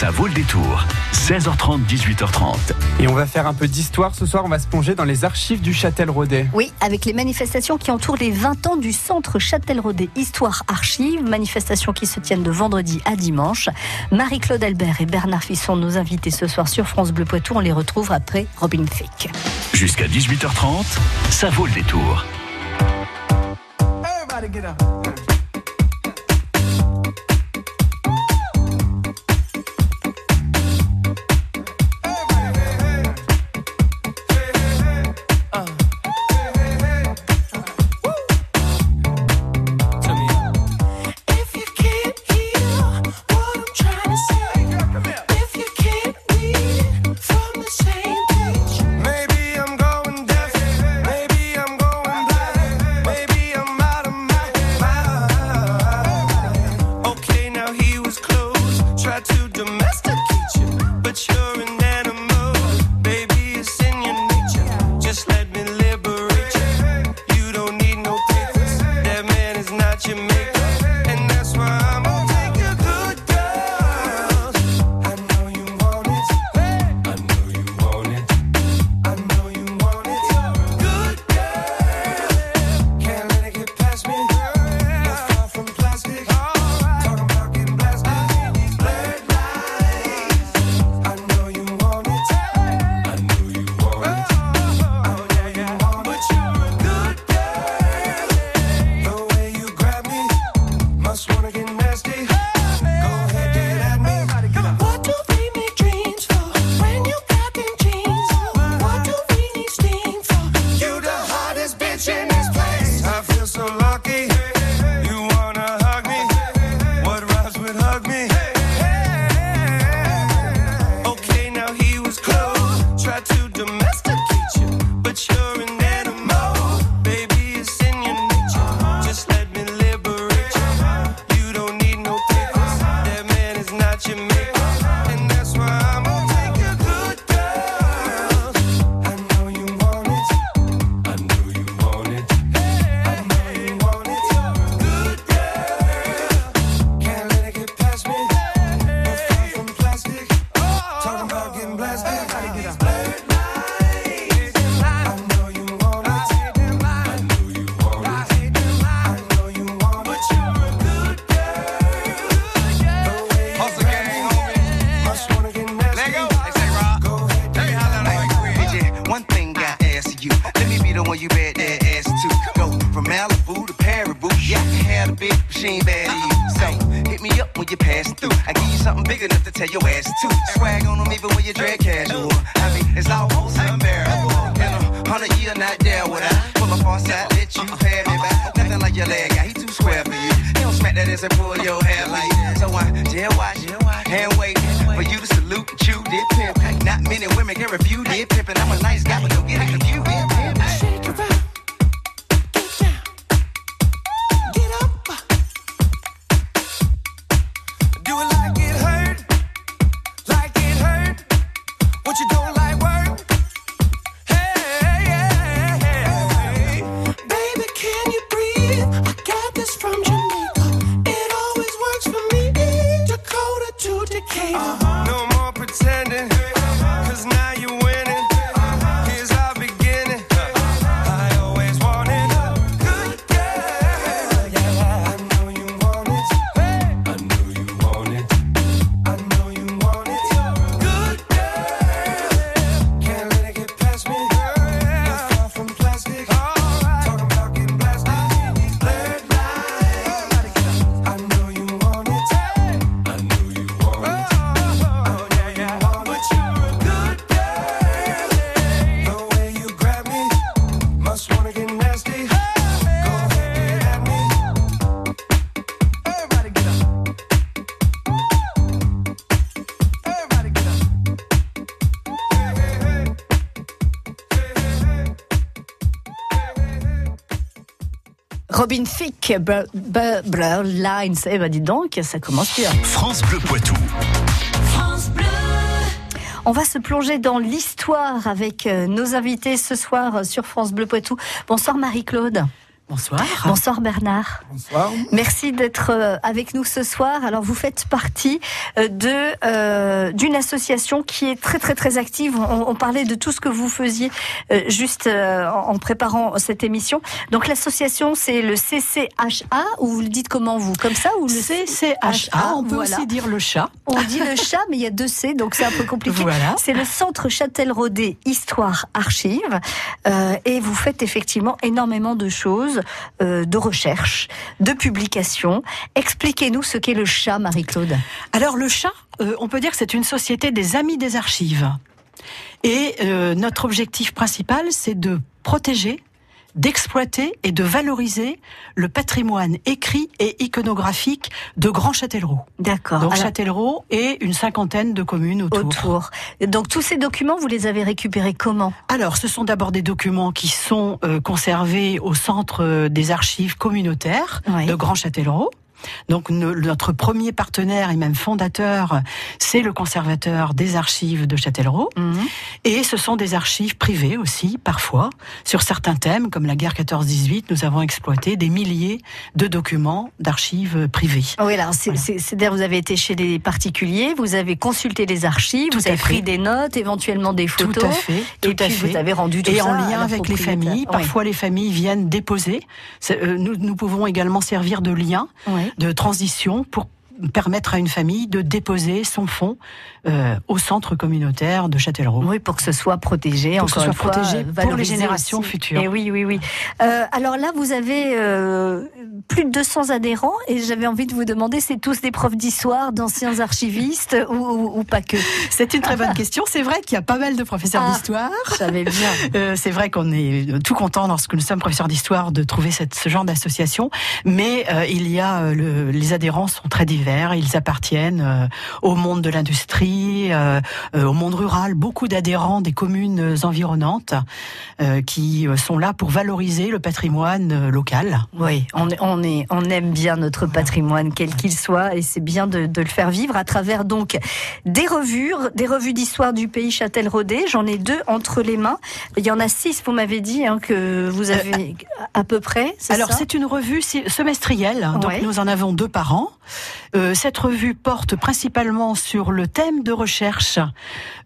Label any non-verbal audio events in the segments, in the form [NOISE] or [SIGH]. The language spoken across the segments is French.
Ça vaut le détour. 16h30, 18h30. Et on va faire un peu d'histoire ce soir. On va se plonger dans les archives du Châtel-Rodet. Oui, avec les manifestations qui entourent les 20 ans du centre Châtel-Rodet Histoire Archives. Manifestations qui se tiennent de vendredi à dimanche. Marie-Claude Albert et Bernard Fisson, nos invités ce soir sur France Bleu Poitou. On les retrouve après Robin Thicke. Jusqu'à 18h30, ça vaut le détour. Everybody get up. that, bitch, you pay me back. Nothing like your leg Yeah, he too square for you. He don't smack that ass and pull your hair like that. So I jail watch, hand wait for you to salute, chew, dip pimp. Not many women can refuse, dip pimp. And I'm a nice guy, but don't get it confused. No more pretending. Traffic Blur, Lines. Eh ben, dis donc, ça commence bien. France Bleu Poitou. France Bleu. On va se plonger dans l'histoire avec euh, nos invités ce soir euh, sur France Bleu Poitou. Bonsoir Marie-Claude. Bonsoir. Bonsoir Bernard. Bonsoir. Merci d'être euh, avec nous ce soir. Alors vous faites partie euh, de euh, d'une association qui est très très très active. On, on parlait de tout ce que vous faisiez euh, juste euh, en en préparant cette émission. Donc l'association c'est le CCHA ou vous le dites comment vous? Comme ça ou le CCHA, on peut voilà. aussi dire le chat. On dit le chat mais il y a deux C donc c'est un peu compliqué. Voilà. C'est le Centre Châtel-Rodet Histoire Archive euh, et vous faites effectivement énormément de choses, euh, de recherche, de publications. Expliquez-nous ce qu'est le chat, Marie-Claude. Alors le chat, euh, on peut dire que c'est une société des amis des archives. Et euh, notre objectif principal, c'est de protéger, d'exploiter et de valoriser le patrimoine écrit et iconographique de Grand Châtellerault. D'accord. Donc Alors, Châtellerault et une cinquantaine de communes autour. autour. Donc tous ces documents, vous les avez récupérés comment? Alors, ce sont d'abord des documents qui sont euh, conservés au centre euh, des archives communautaires Oui. de Grand Châtellerault. Donc ne- notre premier partenaire et même fondateur, c'est le conservateur des archives de Châtellerault. Mhm. Et ce sont des archives privées aussi, parfois. Sur certains thèmes, comme la guerre 14-18, nous avons exploité des milliers de documents d'archives privées. Ah Oui, alors c'est, vous avez été chez les particuliers, vous avez consulté les archives, Tout vous avez fait. pris des notes, éventuellement des photos. Tout à fait, tout et puis fait. vous avez rendu tout et ça en lien avec les familles. Oui. Parfois, les familles viennent déposer. Euh, Nous, nous pouvons également servir de lien, Oui. De transition pour permettre à une famille de déposer son fonds euh, au centre communautaire de Châtellerault. Oui, pour que ce soit protégé, Pour que encore ce une soit fois, protégé euh, pour les générations aussi. futures. Et oui, oui, oui. Euh, alors là, vous avez euh, plus de 200 adhérents et j'avais envie de vous demander, c'est tous des profs d'histoire, d'anciens archivistes ou, ou- ou pas que? C'est une très bonne question. C'est vrai qu'il y a pas mal de professeurs Ah. d'histoire. Je savais bien. [LAUGHS] C'est vrai qu'on est tout content lorsque nous sommes professeurs d'histoire de trouver cette, ce genre d'association, mais il y a le- les adhérents sont très divers. Ils appartiennent euh, au monde de l'industrie, euh, euh, au monde rural. Beaucoup d'adhérents des communes environnantes qui sont là pour valoriser le patrimoine local. Oui, on, est- on, est, on aime bien notre patrimoine, quel qu'il soit, et c'est bien de, de le faire vivre à travers donc des revues, des revues d'histoire du pays Châtel-Rodet. J'en ai deux entre les mains. Il y en a six, vous m'avez dit, hein, que vous avez à peu près. Alors c'est une revue semestrielle, donc Ouais. nous en avons deux par an. Euh, cette revue porte principalement sur le thème de recherche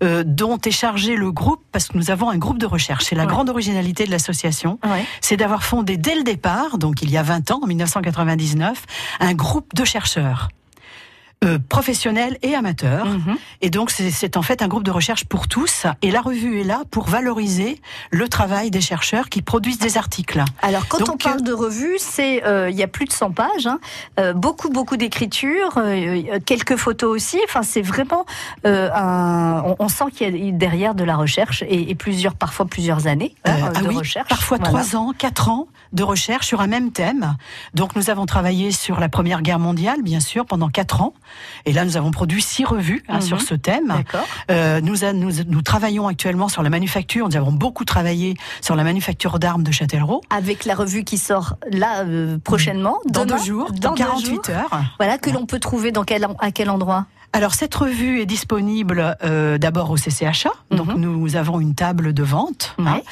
euh, dont est chargé le groupe, parce que nous avons un groupe de recherche. C'est la Ouais. grande originalité de l'association, Ouais. c'est d'avoir fondé dès le départ, donc il y a 20 ans, en 1999, un groupe de chercheurs. Euh, professionnels et amateurs. Mhm. Et donc, c'est- en fait un groupe de recherche pour tous. Et la revue est là pour valoriser le travail des chercheurs qui produisent des articles. Alors, quand Donc, on parle de revue, c'est euh, il y a plus de 100 pages, hein, euh, beaucoup beaucoup d'écriture, euh, euh, quelques photos aussi. Enfin, c'est vraiment euh, un. On, on sent qu'il y a derrière de la recherche et, et plusieurs, parfois plusieurs années hein, Euh, ah de oui, recherche. Parfois Voilà. trois ans, quatre ans de recherche sur un même thème. Donc nous avons travaillé sur la Première Guerre mondiale, bien sûr, pendant quatre ans. Et là, nous avons produit six revues hein, Mhm. sur ce thème. Euh, nous, a- nous, nous travaillons actuellement sur la manufacture. Nous avons beaucoup travaillé sur la manufacture d'armes de Châtellerault. Avec la revue qui sort là euh, prochainement, Dans deux jours, dans dans deux 48 jours. heures. Voilà que l'on peut trouver dans quel à quel endroit? Alors cette revue est disponible euh, d'abord au CCHA, donc Mhm. nous avons une table de vente, Ouais.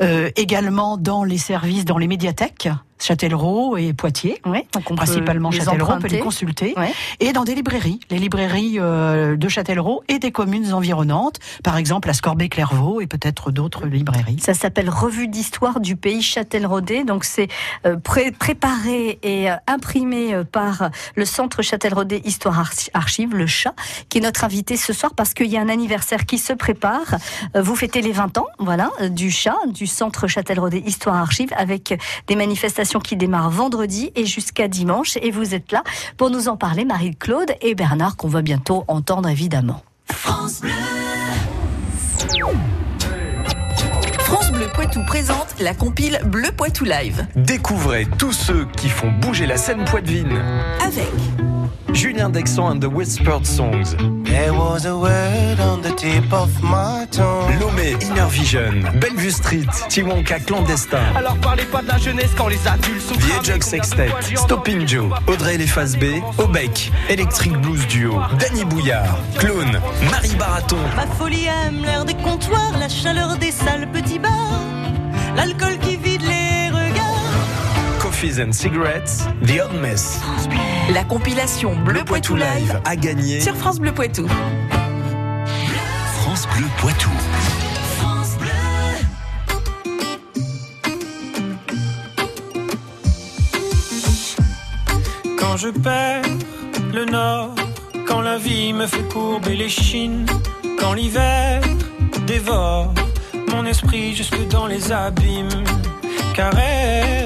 hein. Également dans les services, dans les médiathèques, Châtellerault et Poitiers. Oui, donc on peut principalement les Châtellerault, on peut les consulter, Ouais. et dans des librairies, les librairies euh, de Châtellerault et des communes environnantes, par exemple à Scorbet-Clairvaux et peut-être d'autres librairies. Ça s'appelle Revue d'histoire du pays Châtel-Rodet. Donc c'est euh, pré- préparé et euh, imprimé euh, par le Centre Châtel-Rodet Histoire Archi- Archive, le chat, qui est notre invité ce soir parce qu'il y a un anniversaire qui se prépare. Vous fêtez les 20 ans, voilà, du chat, du Centre Châtel-Rodet Histoire Archive, avec des manifestations qui démarrent vendredi et jusqu'à dimanche. Et vous êtes là pour nous en parler, Marie-Claude et Bernard, qu'on va bientôt entendre évidemment. France Bleu Poitou présente la compile Bleu Poitou Live Découvrez tous ceux qui font bouger la scène poitevine. avec Julien Dexan and the Whispered Songs. There was a word on the tip of my tongue. Lomé, Inner Vision. Bellevue Street. Tiwonka Clandestin. Alors parlez pas de la jeunesse quand les adultes sont The cramés, Jug qu'on a Sextet. Stopping Joe. Audrey Les B. Obec. Electric Blues Duo. Danny Bouillard. Clone. Marie Baraton. Ma folie aime l'air des comptoirs, la chaleur des salles petits bars, l'alcool qui regards. Coffees and Cigarettes, The Old Mess. La compilation Bleu Poitou Live a gagné sur France Bleu Poitou. France Bleu Poitou. Quand je perds le nord, quand la vie me fait courber les chines, quand l'hiver dévore mon esprit jusque dans les abîmes, caresse,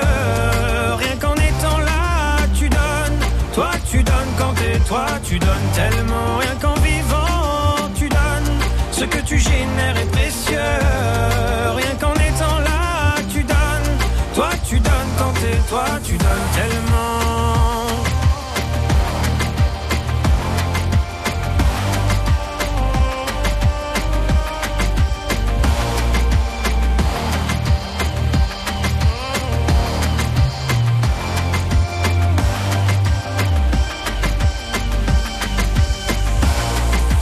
Tu donnes tellement. Rien qu'en vivant, tu donnes. Ce que tu génères est précieux. Rien qu'en étant là, tu donnes. Toi, tu donnes quand t'es toi, tu donnes tellement.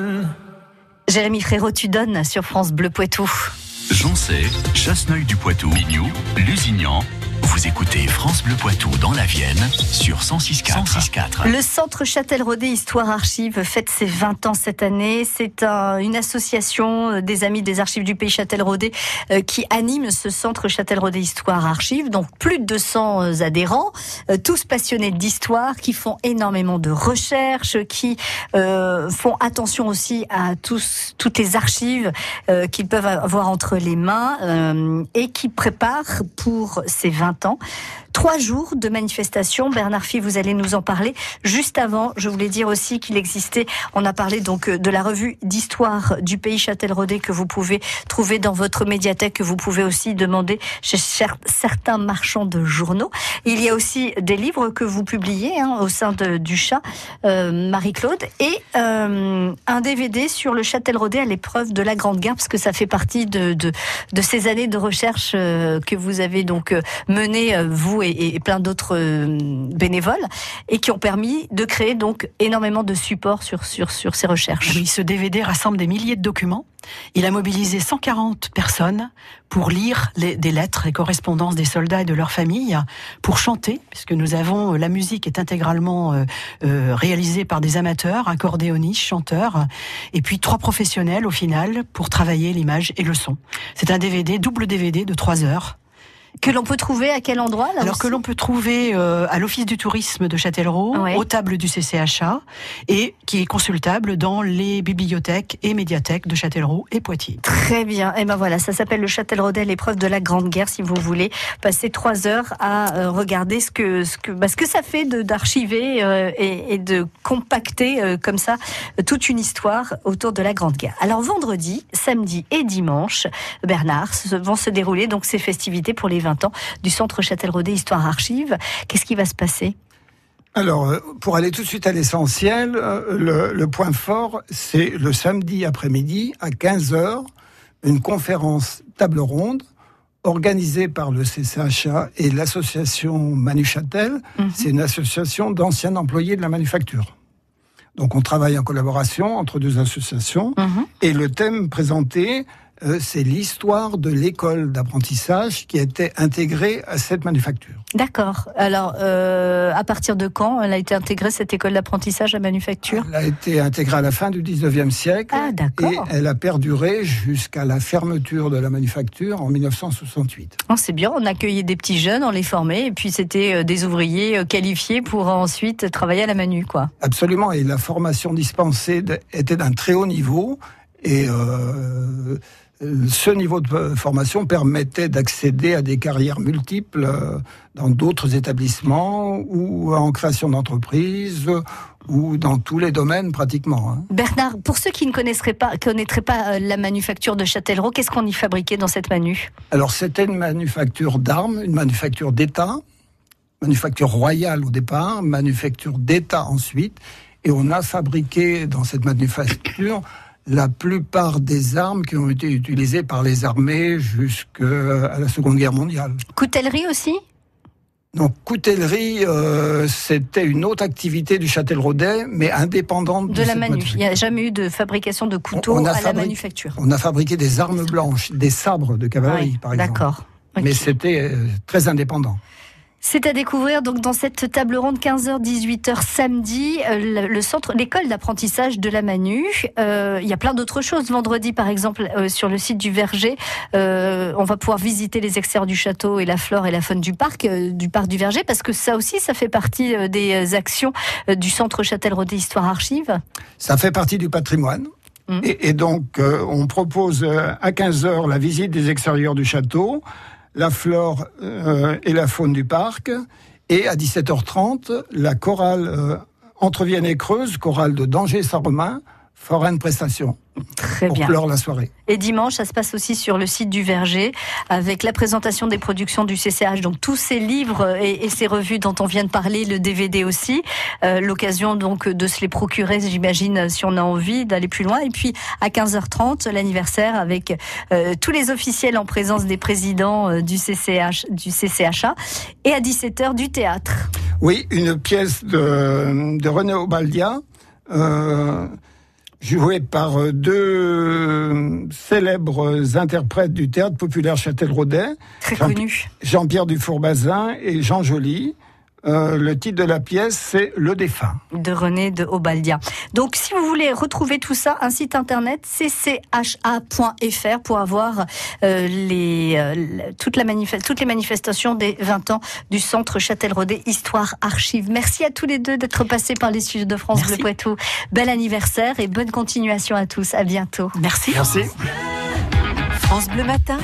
Donnes. Jérémy Frérot, tu donnes sur France Bleu Poitou. Joncé, Chasseneuil du Poitou, Mignou, Lusignan. Vous écoutez France Bleu Poitou dans la Vienne sur 106.4. 106.4. Le Centre Châtel-Rodet Histoire Archive fête ses 20 ans cette année. C'est un- une association euh, des amis des archives du pays Châtel-Rodet euh, qui anime ce Centre Châtel-Rodet Histoire Archive. Donc plus de 200 euh, adhérents, euh, tous passionnés d'histoire, qui font énormément de recherches, qui euh, font attention aussi à tous, toutes les archives euh, qu'ils peuvent avoir entre les mains euh, et qui préparent pour ces 20 ans ans trois jours de manifestation. Bernard Fille, vous allez nous en parler. Juste avant, je voulais dire aussi qu'il existait, on a parlé donc euh, de la revue d'histoire du pays Châtel-Rodet que vous pouvez trouver dans votre médiathèque, que vous pouvez aussi demander chez cer- certains marchands de journaux. Il y a aussi des livres que vous publiez hein, au sein du chat, euh, Marie-Claude, et euh, un DVD sur le Châtel-Rodet à l'épreuve de la Grande Guerre, parce que ça fait partie de, de, de ces années de recherche euh, que vous avez donc euh, menées, vous et, et plein d'autres euh, bénévoles, et qui ont permis de créer donc énormément de supports sur, sur, sur ces recherches. Oui, ce DVD rassemble des milliers de documents. Il a mobilisé 140 personnes pour lire les- des lettres et correspondances des soldats et de leurs familles, pour chanter, puisque nous avons la musique est intégralement euh, euh, réalisée par des amateurs, accordéonistes, chanteurs, et puis trois professionnels au final pour travailler l'image et le son. C'est un DVD, double DVD de trois heures. Que l'on peut trouver à quel endroit là Alors aussi que l'on peut trouver euh, à l'Office du tourisme de Châtellerault, Ouais. aux tables du CCHA, et qui est consultable dans les bibliothèques et médiathèques de Châtellerault et Poitiers. Très bien. Et ben voilà, ça s'appelle le Châtel-Rodet, l'épreuve de la Grande Guerre. Si vous voulez passer trois heures à euh, regarder ce que ce que bah, ce que ça fait d'archiver euh, et, et de compacter euh, comme ça toute une histoire autour de la Grande Guerre. Alors vendredi, samedi et dimanche, Bernard, vont se dérouler donc ces festivités pour les 20 ans du Centre Châtel-Rodet Histoire Archive. Qu'est-ce qui va se passer? Alors, euh, pour aller tout de suite à l'essentiel, euh, le, le point fort, c'est le samedi après-midi à 15h, une conférence table ronde organisée par le CCHA et l'association Manu Châtel. C'est une association d'anciens employés de la manufacture. Donc on travaille en collaboration entre deux associations. Et le thème présenté, euh, c'est l'histoire de l'école d'apprentissage qui a été intégrée à cette manufacture. D'accord. Alors, euh, à partir de quand elle a été intégrée cette école d'apprentissage à manufacture? Elle a été intégrée à la fin du 19e siècle Ah, d'accord. et elle a perduré jusqu'à la fermeture de la manufacture en 1968. Oh, c'est bien, on accueillait des petits jeunes, on les formait, et puis c'était euh, des ouvriers qualifiés pour ensuite travailler à la manu, quoi. Absolument, et la formation dispensée était d'un très haut niveau et euh, ce niveau de formation permettait d'accéder à des carrières multiples euh, dans d'autres établissements ou en création d'entreprises ou dans tous les domaines pratiquement. hein. Bernard, pour ceux qui ne pas, connaîtraient pas euh, la manufacture de Châtellerault, qu'est-ce qu'on y fabriquait dans cette manu? Alors c'était une manufacture d'armes, une manufacture d'État, manufacture royale au départ, manufacture d'État ensuite, et on a fabriqué dans cette manufacture la plupart des armes qui ont été utilisées par les armées jusqu'à la Seconde Guerre mondiale. Coutellerie aussi? Donc coutellerie, euh, c'était une autre activité du Châtel-Rodet, mais indépendante de, De la cette manu. Il n'y a jamais eu de fabrication de couteaux On a à la fabriqué- manufacture. On a fabriqué des armes blanches, des sabres de cavalerie, par exemple. D'accord. Mais c'était euh, très indépendant. C'est à découvrir donc dans cette table ronde 15h-18h samedi, euh, le, centre, l'école d'apprentissage de la Manu. Euh, il y a plein d'autres choses. Vendredi, par exemple, euh, sur le site du Verger, on va pouvoir visiter les extérieurs du château et la flore et la faune du parc, du parc du Verger, parce que ça aussi, ça fait partie des actions du centre Châtel-Rodet Histoire Archive. Ça fait partie du patrimoine. Et, et donc, on propose à 15h la visite des extérieurs du château, la flore euh, et la faune du parc, et à 17h30, la chorale euh, entre Vienne et Creuse, chorale de Danger-Saint-Romain, fera une prestation Très pour bien. clore la soirée. Et dimanche, ça se passe aussi sur le site du Verger, avec la présentation des productions du CCH, donc tous ces livres et, et ces revues dont on vient de parler, le DVD aussi. Euh, L'occasion donc de se les procurer, j'imagine, si on a envie d'aller plus loin. Et puis à 15h30, l'anniversaire avec euh, tous les officiels en présence des présidents euh, du CCH, du CCHA, et à 17h du théâtre. Oui, une pièce de, de René Obaldia, euh, jouée par euh, deux célèbres interprètes du théâtre populaire Châtel-Rodet. Très Jean- connu. Jean-Pierre Dufour-Bazin et Jean Joly. Euh, le titre de la pièce, c'est Le défunt. de René de Obaldia. Donc, si vous voulez retrouver tout ça, un site internet ccha.fr pour avoir euh, les, euh, toute la toutes les manifestations des 20 ans du Centre Châtel-Rodet Histoire Archive. Merci à tous les deux d'être passés par les studios de France Bleu Poitou. Bel anniversaire et bonne continuation à tous. À bientôt. Merci. Merci. France Bleu Matin,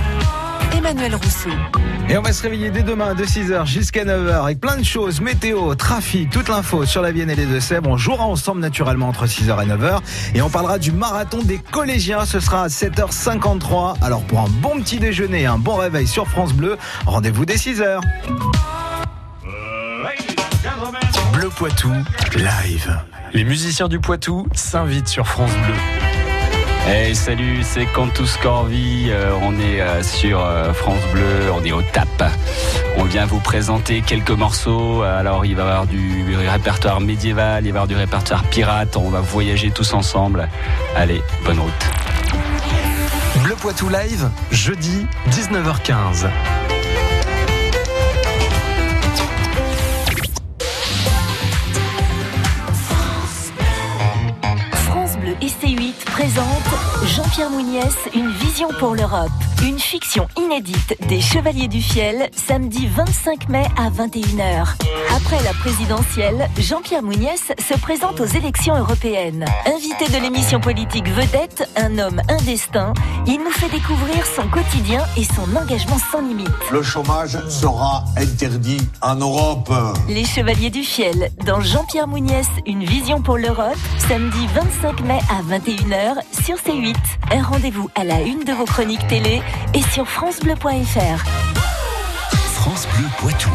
Emmanuel Rousseau. Et on va se réveiller dès demain de 6h jusqu'à 9h avec plein de choses, météo, trafic, toute l'info sur la Vienne et les Deux-Sèvres. On jouera ensemble naturellement entre 6h et 9h et on parlera du marathon des collégiens. Ce sera à 7h53. Alors pour un bon petit déjeuner et un bon réveil sur France Bleu, rendez-vous dès 6h. Bleu Poitou, live. Les musiciens du Poitou s'invitent sur France Bleu. Hey, salut, c'est Cantus Corvi. euh, on est euh, sur euh, France Bleu, on est au TAP. On vient vous présenter quelques morceaux. Alors, il va y avoir du répertoire médiéval, il va y avoir du répertoire pirate. On va voyager tous ensemble. Allez, bonne route. Bleu Poitou Live, jeudi 19h15. France Bleu et C8 présente Jean-Pierre Mouniès, une vision pour l'Europe. Une fiction inédite des Chevaliers du Fiel, samedi 25 mai à 21h. Après la présidentielle, Jean-Pierre Mouniès se présente aux élections européennes. Invité de l'émission politique Vedette, un homme, un destin, il nous fait découvrir son quotidien et son engagement sans limite. Le chômage sera interdit en Europe. Les Chevaliers du Fiel, dans Jean-Pierre Mouniès, une vision pour l'Europe, samedi 25 mai à 21h sur C8. Un rendez-vous à la une de vos chroniques télé et sur francebleu.fr. France Bleu Poitou.